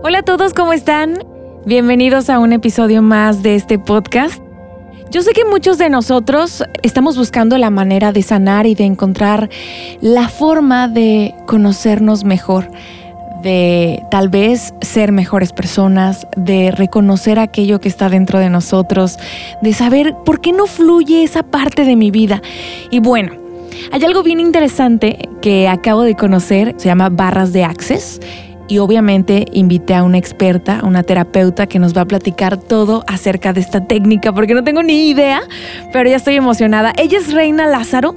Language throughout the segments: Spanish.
Hola a todos, ¿cómo están? Bienvenidos a un episodio más de este podcast. Yo sé que muchos de nosotros estamos buscando la manera de sanar y de encontrar la forma de conocernos mejor, de tal vez ser mejores personas, de reconocer aquello que está dentro de nosotros, de saber por qué no fluye esa parte de mi vida. Y bueno, hay algo bien interesante que acabo de conocer, se llama barras de access y obviamente invité a una experta, una terapeuta que nos va a platicar todo acerca de esta técnica porque no tengo ni idea, pero ya estoy emocionada. Ella es Reina Lázaro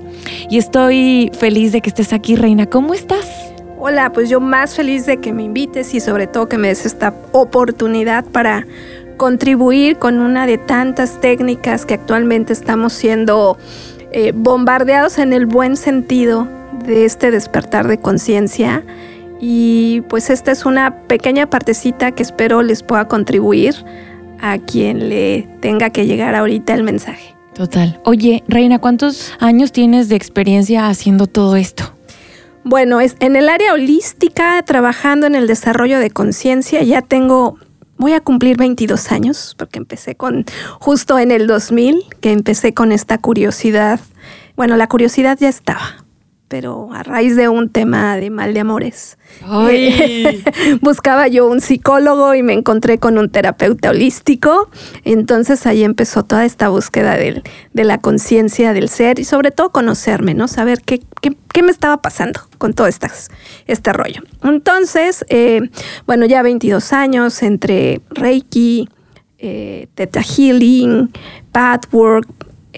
y estoy feliz de que estés aquí, Reina. ¿Cómo estás? Hola, pues yo más feliz de que me invites y sobre todo que me des esta oportunidad para contribuir con una de tantas técnicas que actualmente estamos siendo eh, bombardeados en el buen sentido de este despertar de conciencia y pues esta es una pequeña partecita que espero les pueda contribuir a quien le tenga que llegar ahorita el mensaje. Total. Oye, Reina, ¿cuántos años tienes de experiencia haciendo todo esto? Bueno, es en el área holística, trabajando en el desarrollo de conciencia, ya tengo, voy a cumplir 22 años, porque empecé con, justo en el 2000, que empecé con esta curiosidad. Bueno, la curiosidad ya estaba, pero a raíz de un tema de mal de amores. Buscaba yo un psicólogo y me encontré con un terapeuta holístico. Entonces ahí empezó toda esta búsqueda de la conciencia del ser y sobre todo conocerme, ¿no? Saber qué, qué, me estaba pasando con todo este rollo. Entonces, eh, bueno, ya 22 años entre Reiki, eh, Theta Healing, Pathwork,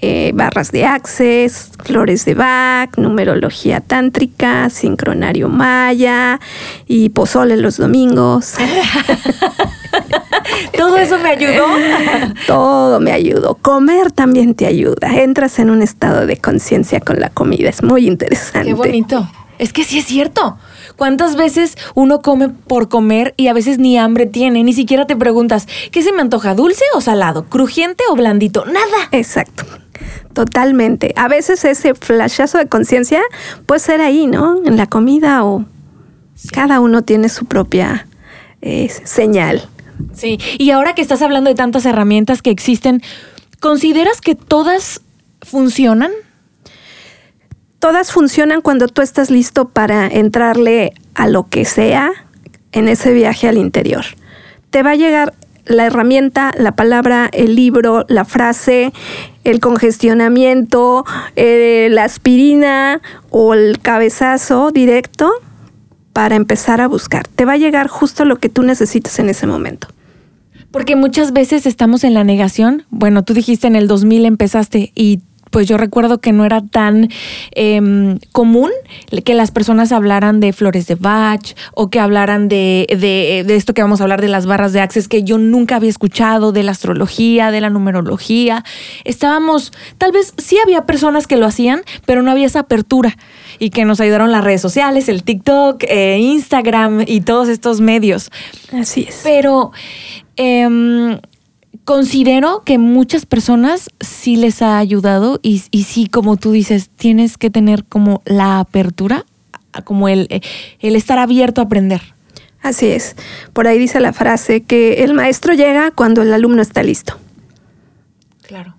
eh, barras de access, flores de Bach, numerología tántrica, sincronario maya y pozole los domingos. ¿Todo eso me ayudó? Todo me ayudó. Comer también te ayuda. Entras en un estado de conciencia con la comida. Es muy interesante. Qué bonito. Es que sí es cierto. ¿Cuántas veces uno come por comer y a veces ni hambre tiene? Ni siquiera te preguntas, ¿qué se me antoja? ¿Dulce o salado? ¿Crujiente o blandito? Nada. Exacto. Totalmente. A veces ese flashazo de conciencia puede ser ahí, ¿no? En la comida o cada uno tiene su propia eh, señal. Sí, y ahora que estás hablando de tantas herramientas que existen, ¿consideras que todas funcionan? todas funcionan cuando tú estás listo para entrarle a lo que sea en ese viaje al interior. Te va a llegar la herramienta, la palabra, el libro, la frase, el congestionamiento, eh, la aspirina o el cabezazo directo para empezar a buscar. Te va a llegar justo lo que tú necesitas en ese momento. Porque muchas veces estamos en la negación. Bueno, tú dijiste en el 2000 empezaste y pues yo recuerdo que no era tan em, común que las personas hablaran de flores de Bach o que hablaran de, de, esto que vamos a hablar de las barras de Access que yo nunca había escuchado, de la astrología, de la numerología. Estábamos, tal vez sí había personas que lo hacían, pero no había esa apertura y que nos ayudaron las redes sociales, el TikTok, eh, Instagram y todos estos medios. Así es. Pero em, considero que muchas personas sí les ha ayudado y, y, sí, como tú dices, tienes que tener como la apertura, como el, el estar abierto a aprender. Así es. Por ahí dice la frase que el maestro llega cuando el alumno está listo. Claro.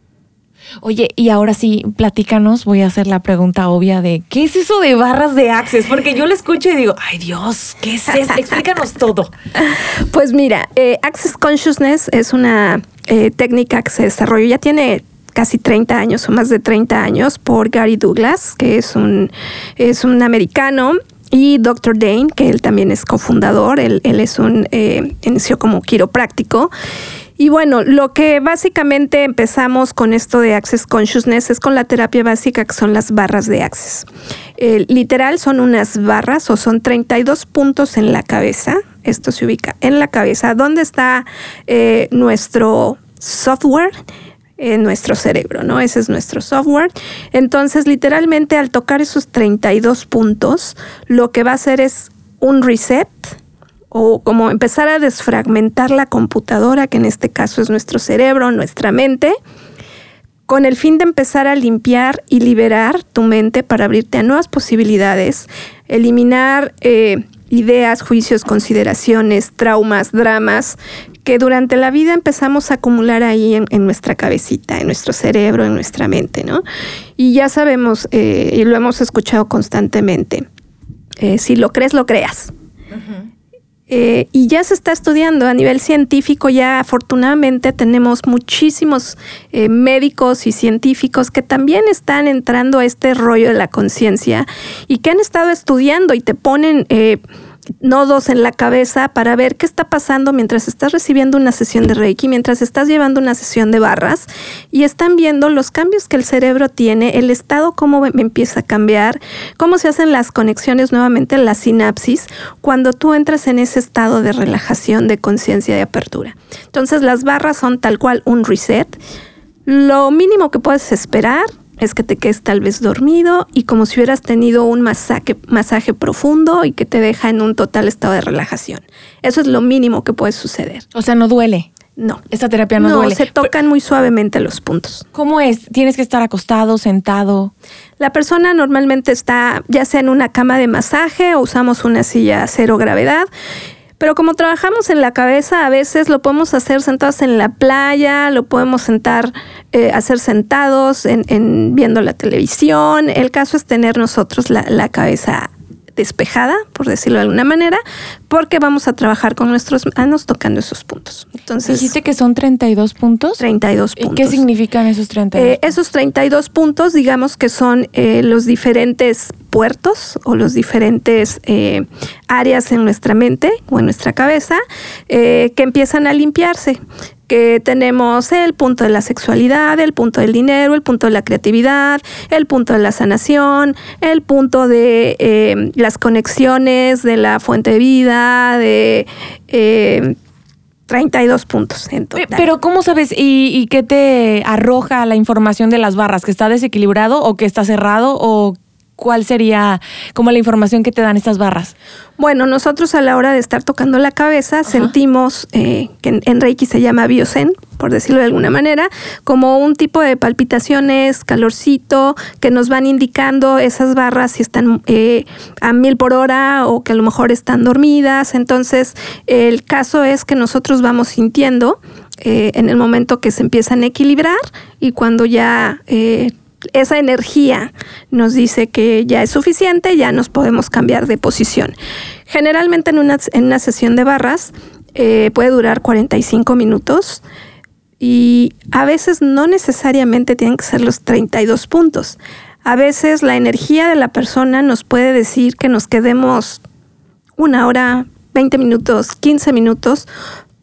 Oye, y ahora sí, platícanos, voy a hacer la pregunta obvia de ¿qué es eso de barras de Access? Porque yo lo escucho y digo, ay Dios, ¿qué es eso? Explícanos todo. Pues mira, eh, Access Consciousness es una eh, técnica que se desarrolló, ya tiene casi 30 años o más de 30 años por Gary Douglas, que es un, es un americano y Dr. Dane, que él también es cofundador, él, él es un, eh, inició como quiropráctico y bueno, lo que básicamente empezamos con esto de Access Consciousness es con la terapia básica que son las barras de Access. literal son unas barras o son 32 puntos en la cabeza. Esto se ubica en la cabeza. ¿Dónde está eh, nuestro software? en nuestro cerebro, ¿no? Ese es nuestro software. Entonces, literalmente al tocar esos 32 puntos, lo que va a hacer es un reset o como empezar a desfragmentar la computadora, que en este caso es nuestro cerebro, nuestra mente, con el fin de empezar a limpiar y liberar tu mente para abrirte a nuevas posibilidades, eliminar eh, ideas, juicios, consideraciones, traumas, dramas que durante la vida empezamos a acumular ahí en, nuestra cabecita, en nuestro cerebro, en nuestra mente, ¿no? Y ya sabemos, eh, y lo hemos escuchado constantemente, eh, si lo crees, lo creas. Eh, y ya se está estudiando a nivel científico, ya afortunadamente tenemos muchísimos médicos y científicos que también están entrando a este rollo de la conciencia y que han estado estudiando y te ponen nodos en la cabeza para ver qué está pasando mientras estás recibiendo una sesión de Reiki, mientras estás llevando una sesión de barras y están viendo los cambios que el cerebro tiene, el estado cómo empieza a cambiar, cómo se hacen las conexiones nuevamente, la sinapsis, cuando tú entras en ese estado de relajación, de conciencia, de apertura. Entonces las barras son tal cual un reset. Lo mínimo que puedes esperar es que te quedes tal vez dormido y como si hubieras tenido un masaje, masaje profundo y que te deja en un total estado de relajación. Eso es lo mínimo que puede suceder. O sea, no duele. No. Esta terapia no, duele. No, se tocan muy suavemente los puntos. ¿Cómo es? ¿Tienes que estar acostado, sentado? La persona normalmente está ya sea en una cama de masaje o usamos una silla cero gravedad pero como trabajamos en la cabeza, a veces lo podemos hacer sentados en la playa, lo podemos sentar, eh, hacer sentados en, viendo la televisión. El caso es tener nosotros la, la cabeza despejada, por decirlo de alguna manera, porque vamos a trabajar con nuestros manos tocando esos puntos. Entonces, ¿Dijiste que son 32 puntos? 32 puntos. ¿Y qué significan esos 32? Eh, esos 32 puntos, digamos que son eh, los diferentes puertos o los diferentes eh, áreas en nuestra mente o en nuestra cabeza que empiezan a limpiarse que tenemos el punto de la sexualidad, el punto del dinero, el punto de la creatividad, el punto de la sanación, el punto de eh, las conexiones, de la fuente de vida, de... 32 eh, puntos en total. Pero ¿cómo sabes y, y, qué te arroja la información de las barras? ¿Que está desequilibrado o que está cerrado o ¿Cuál sería como la información que te dan estas barras? Bueno, nosotros a la hora de estar tocando la cabeza sentimos, eh, que en, Reiki se llama biosen, por decirlo de alguna manera, como un tipo de palpitaciones, calorcito, que nos van indicando esas barras si están eh, a mil por hora o que a lo mejor están dormidas. Entonces, el caso es que nosotros vamos sintiendo eh, en el momento que se empiezan a equilibrar y cuando ya esa energía nos dice que ya es suficiente, ya nos podemos cambiar de posición. Generalmente en una, en una sesión de barras eh, puede durar 45 minutos y a veces no necesariamente tienen que ser los 32 puntos. A veces la energía de la persona nos puede decir que nos quedemos una hora, 20 minutos, 15 minutos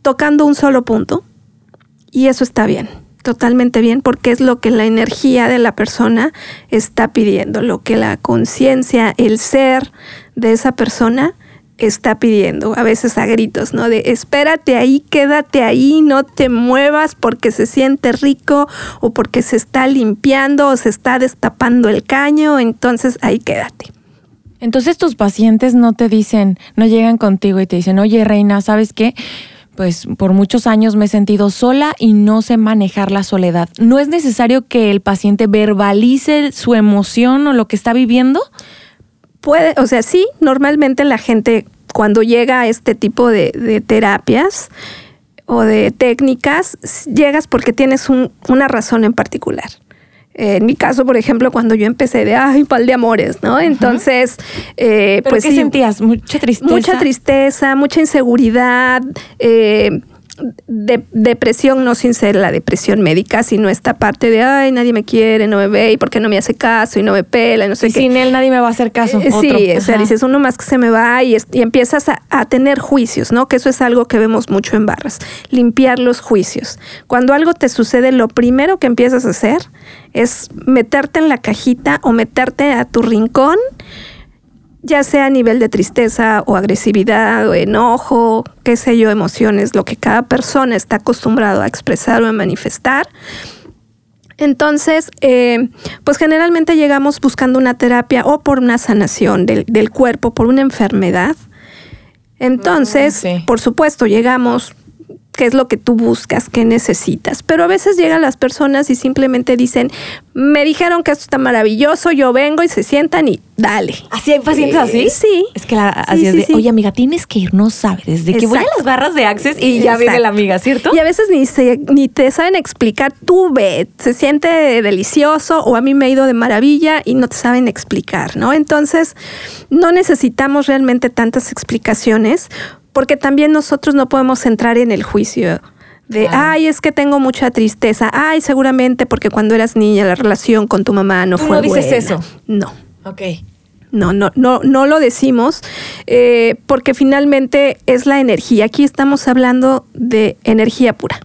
tocando un solo punto y eso está bien totalmente bien porque es lo que la energía de la persona está pidiendo, lo que la conciencia, el ser de esa persona está pidiendo, a veces a gritos, ¿no? De espérate ahí, quédate ahí, no te muevas porque se siente rico o porque se está limpiando o se está destapando el caño, entonces ahí quédate. Entonces tus pacientes no te dicen, no llegan contigo y te dicen, oye reina, ¿sabes qué? Pues por muchos años me he sentido sola y no sé manejar la soledad. ¿No es necesario que el paciente verbalice su emoción o lo que está viviendo? Puede, o sea, sí, normalmente la gente cuando llega a este tipo de, terapias o de técnicas, llegas porque tienes una razón en particular en mi caso, por ejemplo, cuando yo empecé de, ay, pal de amores, ¿no? Entonces, eh, pues... ¿Qué sentías? ¿Mucha tristeza? Mucha tristeza, mucha inseguridad, eh, de, depresión, no sin ser la depresión médica, sino esta parte de, ay, nadie me quiere, no me ve, y por qué no me hace caso, y no me pela, no sé y sin él nadie me va a hacer caso. Eh, sí, o sea, dices, uno más que se me va y, y empiezas a, a, tener juicios, ¿no? Que eso es algo que vemos mucho en barras, limpiar los juicios. Cuando algo te sucede, lo primero que empiezas a hacer es meterte en la cajita o meterte a tu rincón ya sea a nivel de tristeza o agresividad o enojo, qué sé yo, emociones, lo que cada persona está acostumbrado a expresar o a manifestar. Entonces, eh, pues generalmente llegamos buscando una terapia o por una sanación del, cuerpo, por una enfermedad. Entonces, por supuesto, llegamos qué es lo que tú buscas, qué necesitas. Pero a veces llegan las personas y simplemente dicen, me dijeron que esto está maravilloso, yo vengo y se sientan y dale. ¿Así hay pacientes así? Sí. Es que la, así es de, oye amiga, tienes que ir, no sabes, desde que voy a las barras de Access y ya viene la amiga, ¿cierto? Y a veces ni, se, ni te saben explicar, tú ve, se siente delicioso o a mí me ha ido de maravilla y no te saben explicar, ¿no? Entonces, no necesitamos realmente tantas explicaciones porque también nosotros no podemos entrar en el juicio de, ay, es que tengo mucha tristeza, ay, seguramente porque cuando eras niña la relación con tu mamá no fue no dices eso? No. Ok. No, no, no, no lo decimos eh, porque finalmente es la energía. Aquí estamos hablando de energía pura.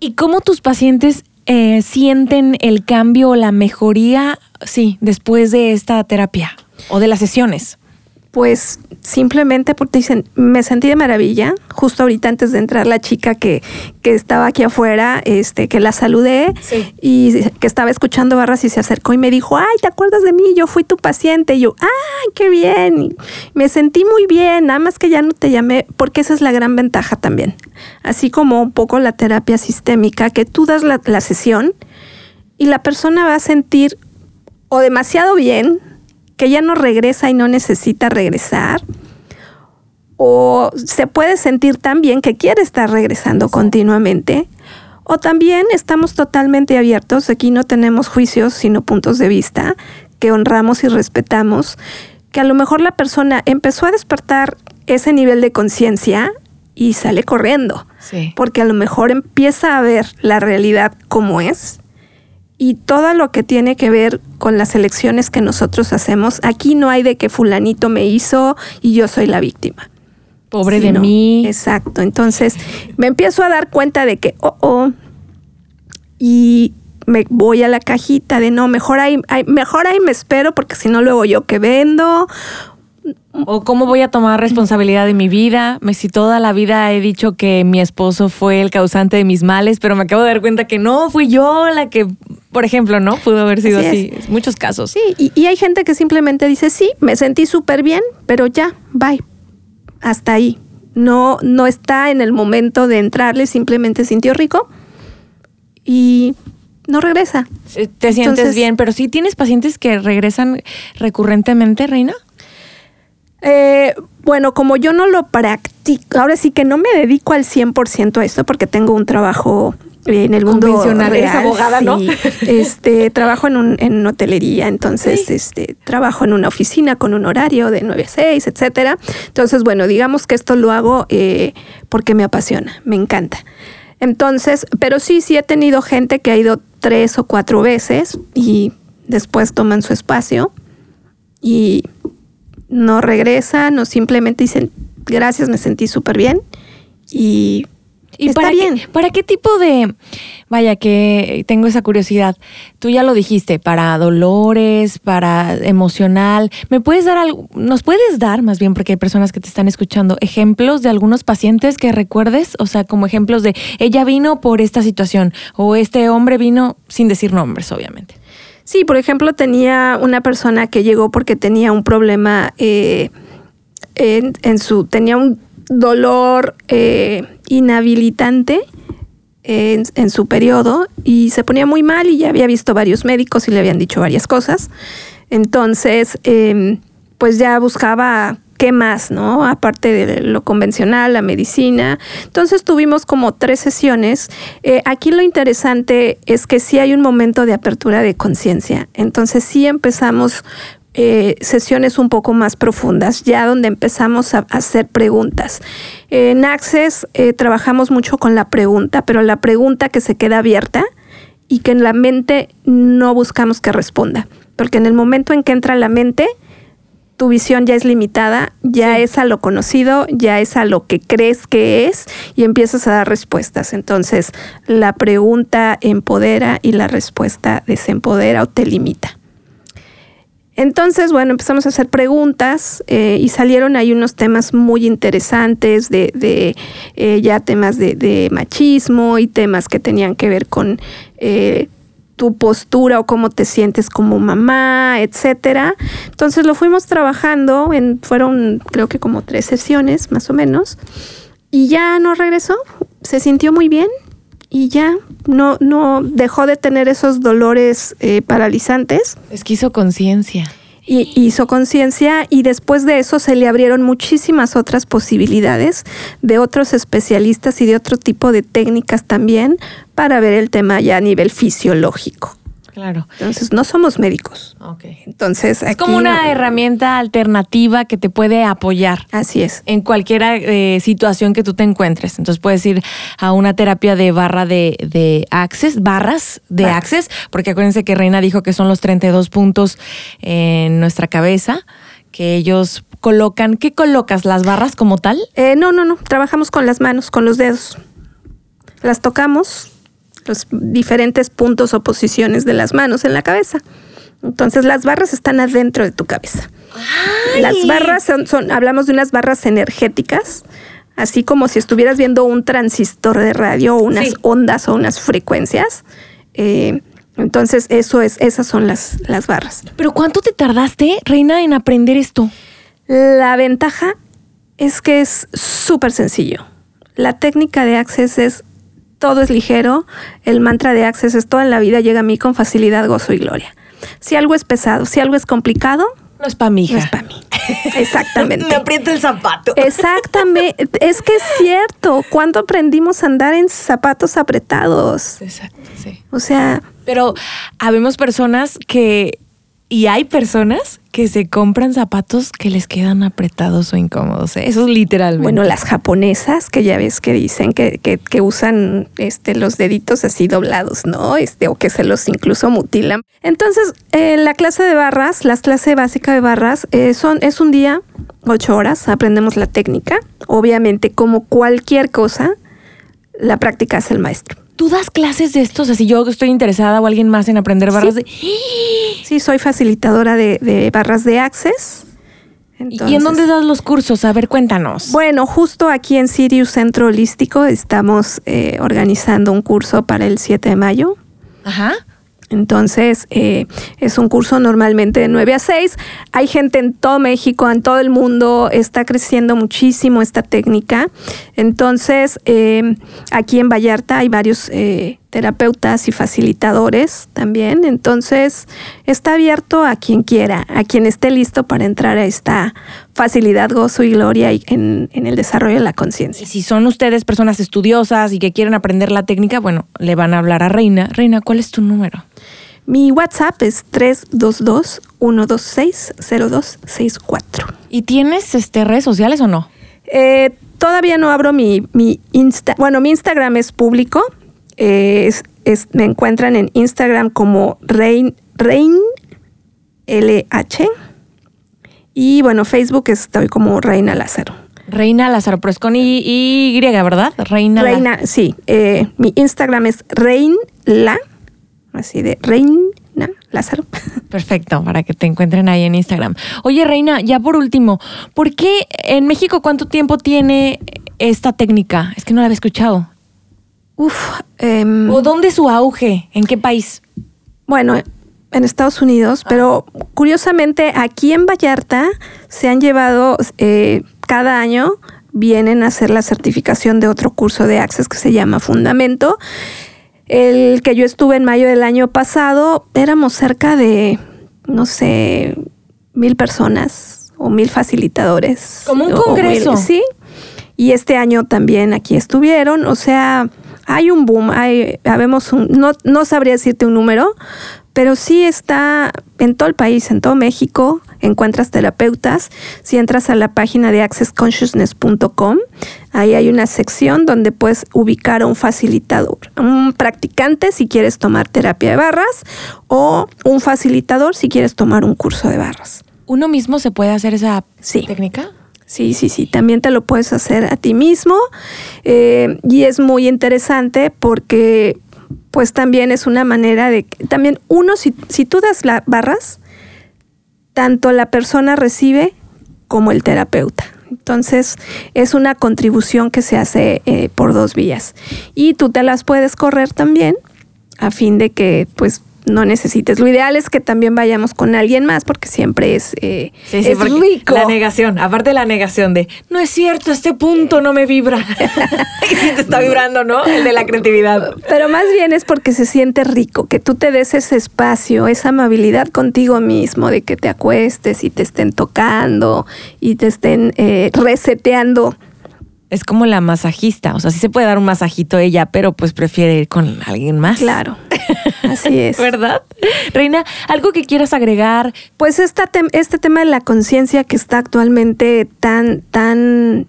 ¿Y cómo tus pacientes eh, sienten el cambio o la mejoría, sí, después de esta terapia o de las sesiones? Pues simplemente porque dicen, me sentí de maravilla. Justo ahorita antes de entrar la chica que, que estaba aquí afuera, este, que la saludé y que estaba escuchando barras y se acercó y me dijo, ay, ¿te acuerdas de mí? Yo fui tu paciente. Y yo, ay, qué bien. Y me sentí muy bien, nada más que ya no te llamé, porque esa es la gran ventaja también. Así como un poco la terapia sistémica, que tú das la, la sesión y la persona va a sentir o demasiado bien, que ya no regresa y no necesita regresar, o se puede sentir tan bien que quiere estar regresando continuamente, o también estamos totalmente abiertos, aquí no tenemos juicios, sino puntos de vista que honramos y respetamos, que a lo mejor la persona empezó a despertar ese nivel de conciencia y sale corriendo, porque a lo mejor empieza a ver la realidad como es y todo lo que tiene que ver con las elecciones que nosotros hacemos, aquí no hay de que fulanito me hizo y yo soy la víctima. Pobre de mí. Exacto. Entonces me empiezo a dar cuenta de que, oh, oh, y me voy a la cajita de no, mejor ahí, mejor ahí me espero porque si no luego yo que vendo o cómo voy a tomar responsabilidad de mi vida. Si toda la vida he dicho que mi esposo fue el causante de mis males, pero me acabo de dar cuenta que no, fui yo la que, por ejemplo, ¿no? Pudo haber sido así. Muchos casos. Sí, y, y, hay gente que simplemente dice, sí, me sentí súper bien, pero ya, bye. Hasta ahí. No, no está en el momento de entrarle, simplemente sintió rico y no regresa. Te sientes bien, pero sí tienes pacientes que regresan recurrentemente, Reina. Eh, bueno, como yo no lo practico, ahora sí que no me dedico al 100% a esto porque tengo un trabajo en el mundo convencional, eres abogada, ¿no? Este, trabajo en, un, en hotelería, entonces este, trabajo en una oficina con un horario de 9 a 6, etcétera. Entonces, bueno, digamos que esto lo hago eh, porque me apasiona, me encanta. Entonces, pero sí, sí he tenido gente que ha ido tres o cuatro veces y después toman su espacio y no regresan o simplemente dicen gracias, me sentí súper bien y, ¿Y está para bien. Qué, ¿Para qué tipo de, vaya que tengo esa curiosidad, tú ya lo dijiste, para dolores, para emocional, ¿me puedes dar algo, nos puedes dar más bien, porque hay personas que te están escuchando, ejemplos de algunos pacientes que recuerdes, o sea, como ejemplos de ella vino por esta situación o este hombre vino sin decir nombres, obviamente? Sí, por ejemplo, tenía una persona que llegó porque tenía un problema eh, en, su, tenía un dolor eh, inhabilitante en, en, su periodo y se ponía muy mal y ya había visto varios médicos y le habían dicho varias cosas. Entonces, em, pues ya buscaba qué más, ¿no? Aparte de lo convencional, la medicina. Entonces tuvimos como tres sesiones. Eh, aquí lo interesante es que sí hay un momento de apertura de conciencia. Entonces sí empezamos eh, sesiones un poco más profundas, ya donde empezamos a, hacer preguntas. en Access eh, trabajamos mucho con la pregunta, pero la pregunta que se queda abierta y que en la mente no buscamos que responda, porque en el momento en que entra la mente, tu visión ya es limitada, ya es a lo conocido, ya es a lo que crees que es y empiezas a dar respuestas. Entonces, la pregunta empodera y la respuesta desempodera o te limita. Entonces, bueno, empezamos a hacer preguntas eh, y salieron ahí unos temas muy interesantes de, de eh, ya temas de, de, machismo y temas que tenían que ver con eh, tu postura o cómo te sientes como mamá, etcétera. Entonces lo fuimos trabajando, en, fueron creo que como tres sesiones más o menos, y ya no regresó. se sintió muy bien y ya no, no dejó de tener esos dolores eh, paralizantes. Es que hizo conciencia. Y hizo conciencia y después de eso se le abrieron muchísimas otras posibilidades de otros especialistas y de otro tipo de técnicas también para ver el tema ya a nivel fisiológico. Claro. Entonces, no somos médicos. Ok. Entonces, Es aquí como una no- herramienta alternativa que te puede apoyar Así es. en cualquier eh, situación que tú te encuentres. Entonces puedes ir a una terapia de barra de, de access, barras de Barras. access, porque acuérdense que Reina dijo que son los 32 puntos en nuestra cabeza, que ellos colocan, ¿qué colocas? ¿Las barras como tal? Eh, no, no, no. Trabajamos con las manos, con los dedos. Las tocamos, los diferentes puntos o posiciones de las manos en la cabeza. Entonces las barras están adentro de tu cabeza. Las barras son, son- hablamos de unas barras energéticas, así como si estuvieras viendo un transistor de radio o unas Sí. ondas o unas frecuencias. Eh, entonces eso es, esas son las, las barras. Pero ¿cuánto te tardaste, Reina, en aprender esto? La ventaja es que es súper sencillo. La técnica de Access es todo es ligero. El mantra de Access es toda la vida llega a mí con facilidad, gozo y gloria. Si algo es pesado, si algo es complicado, No es para mi hija. no es para mí. Exactamente. Me aprieta el zapato. Exactamente. Es que es cierto. ¿Cuándo aprendimos a andar en zapatos apretados? Exacto, sí. O sea, Pero habemos personas que, y hay personas que se compran zapatos que les quedan apretados o incómodos. ¿eh? Eso es literalmente. Bueno, las japonesas, que ya ves que dicen que, que- que usan este, los deditos así doblados, ¿no? Este, o que se los incluso mutilan. Entonces, eh, la clase de barras, la clase básica de barras, eh, son, es un día, ocho horas, aprendemos la técnica. Obviamente, como cualquier cosa, la práctica es el maestro. ¿Tú das clases de estos? Así yo estoy interesada o alguien más en aprender barras de... Sí, soy facilitadora de, de barras de Access. ¿Y en dónde das los cursos? A ver, cuéntanos. Bueno, justo aquí en Sirius Centro Holístico estamos eh, organizando un curso para el 7 de mayo. Ajá. Entonces, eh, es un curso normalmente de 9 a 6. Hay gente en todo México, en todo el mundo, está creciendo muchísimo esta técnica. Entonces, eh, aquí en Vallarta hay varios eh, terapeutas y facilitadores también. Entonces, está abierto a quien quiera, a quien esté listo para entrar a esta facilidad, gozo y gloria y en, en el desarrollo de la conciencia. Si son ustedes personas estudiosas y que quieren aprender la técnica, bueno, le van a hablar a Reina. Reina, ¿cuál es tu número? Mi WhatsApp es 322-126-0264. ¿Y tienes este, redes sociales o no? Eh, todavía no abro mi, mi Insta. Bueno, mi Instagram es público. Eh, es- es- me encuentran en Instagram como Rein, Rein LH. Y bueno, Facebook estoy como Reina Lázaro. Reina Lázaro, pero es con Y, y ¿verdad? Reina. La- Reina, sí. eh, mi Instagram es Rein La. Así de Reina Lázaro. Perfecto, para que te encuentren ahí en Instagram. Oye, Reina, ya por último, ¿por qué en México cuánto tiempo tiene esta técnica? Es que no la había escuchado. Uf. em, ¿O dónde su auge? ¿En qué país? Bueno, en Estados Unidos, pero curiosamente aquí en Vallarta se han llevado eh, cada año vienen a hacer la certificación de otro curso de Access que se llama Fundamento. El que yo estuve en mayo del año pasado, éramos cerca de, no sé, mil personas o mil facilitadores. Como un congreso. mil- sí. Y este año también aquí estuvieron. O sea, hay un boom, hay, habemos un, no, no sabría decirte un número, pero sí está en todo el país, en todo México, encuentras terapeutas. Si entras a la página de accessconsciousness.com, ahí hay una sección donde puedes ubicar a un facilitador, un practicante si quieres tomar terapia de barras o un facilitador si quieres tomar un curso de barras. ¿Uno mismo se puede hacer esa Sí. técnica? Sí, sí, sí, también te lo puedes hacer a ti mismo eh, y es muy interesante porque pues también es una manera de, también uno, si, si tú das las barras, tanto la persona recibe como el terapeuta. Entonces es una contribución que se hace eh, por dos vías y tú te las puedes correr también a fin de que pues no necesites. Lo ideal es que también vayamos con alguien más porque siempre es, eh, es rico. La negación, aparte de la negación de, no es cierto, este punto no me vibra. y si te está vibrando, ¿no? El de la creatividad. Pero más bien es porque se siente rico, que tú te des ese espacio, esa amabilidad contigo mismo, de que te acuestes y te estén tocando y te estén eh, reseteando es como la masajista, o sea, sí se puede dar un masajito ella, pero pues prefiere ir con alguien más. Claro, así es. ¿Verdad? Reina, ¿algo que quieras agregar? Pues esta este tema de la conciencia que está actualmente tan, tan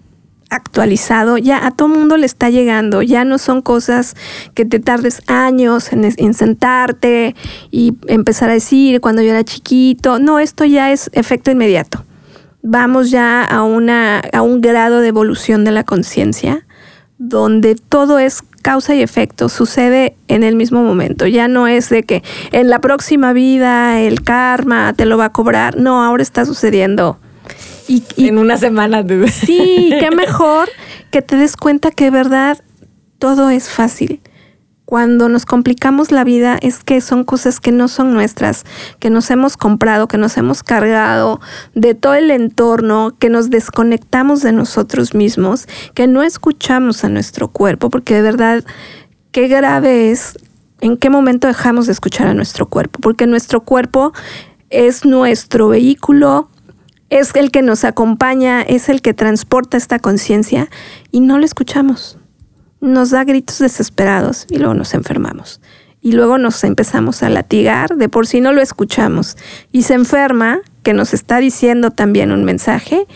actualizado, ya a todo mundo le está llegando, ya no son cosas que te tardes años en, en, sentarte y empezar a decir cuando yo era chiquito, no, esto ya es efecto inmediato vamos ya a, una, a un grado de evolución de la conciencia donde todo es causa y efecto, sucede en el mismo momento. Ya no es de que en la próxima vida el karma te lo va a cobrar. No, ahora está sucediendo. Y, en una semana. Sí, qué mejor que te des cuenta que de verdad todo es fácil cuando nos complicamos la vida es que son cosas que no son nuestras, que nos hemos comprado, que nos hemos cargado de todo el entorno, que nos desconectamos de nosotros mismos, que no escuchamos a nuestro cuerpo, porque de verdad, qué grave es en qué momento dejamos de escuchar a nuestro cuerpo, porque nuestro cuerpo es nuestro vehículo, es el que nos acompaña, es el que transporta esta conciencia y no lo escuchamos nos da gritos desesperados y luego nos enfermamos. Y luego nos empezamos a latigar, de por sí no lo escuchamos. Y se enferma, que nos está diciendo también un mensaje,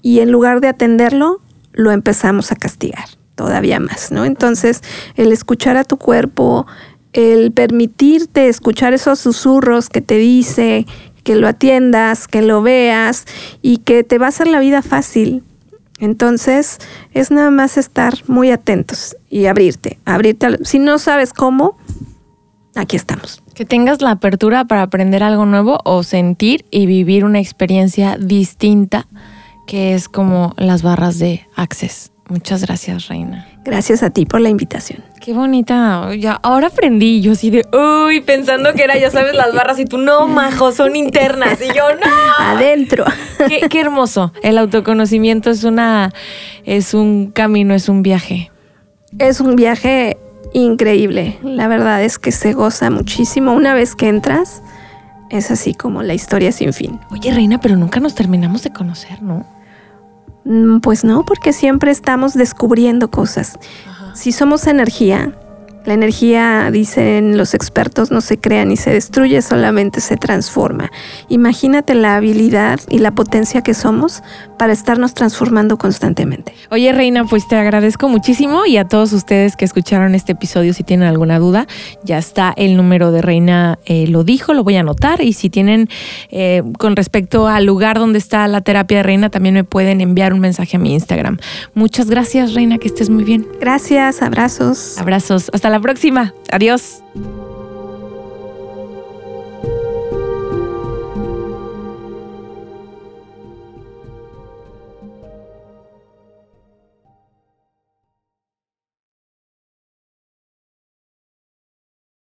y en lugar de atenderlo, lo empezamos a castigar todavía más, ¿no? Entonces, el escuchar a tu cuerpo, el permitirte escuchar esos susurros que te dice, que lo atiendas, que lo veas y que te va a hacer la vida fácil, entonces, es nada más estar muy atentos y abrirte, abrirte. Si no sabes cómo, aquí estamos. Que tengas la apertura para aprender algo nuevo o sentir y vivir una experiencia distinta, que es como las barras de Access. Muchas gracias, Reina. Gracias a ti por la invitación. Qué bonita. Ya, ahora aprendí. Yo así de, uy, pensando que era, ya sabes, las barras y tú, no, majo, son internas. Y yo, no. Adentro. Qué, qué hermoso. El autoconocimiento es una, es un camino, es un viaje. Es un viaje increíble. La verdad es que se goza muchísimo. Una vez que entras, es así como la historia sin fin. Oye, Reina, pero nunca nos terminamos de conocer, ¿no? Mm, pues no, porque siempre estamos descubriendo cosas. Si somos energía, la energía, dicen los expertos, no se crea ni se destruye, solamente se transforma. Imagínate la habilidad y la potencia que somos para estarnos transformando constantemente. Oye, Reina, pues te agradezco muchísimo y a todos ustedes que escucharon este episodio, si tienen alguna duda, ya está el número de Reina, eh, lo dijo, lo voy a anotar y si tienen eh, con respecto al lugar donde está la terapia de Reina, también me pueden enviar un mensaje a mi Instagram. Muchas gracias, Reina, que estés muy bien. Gracias, abrazos. Abrazos. Hasta la próxima. Adiós.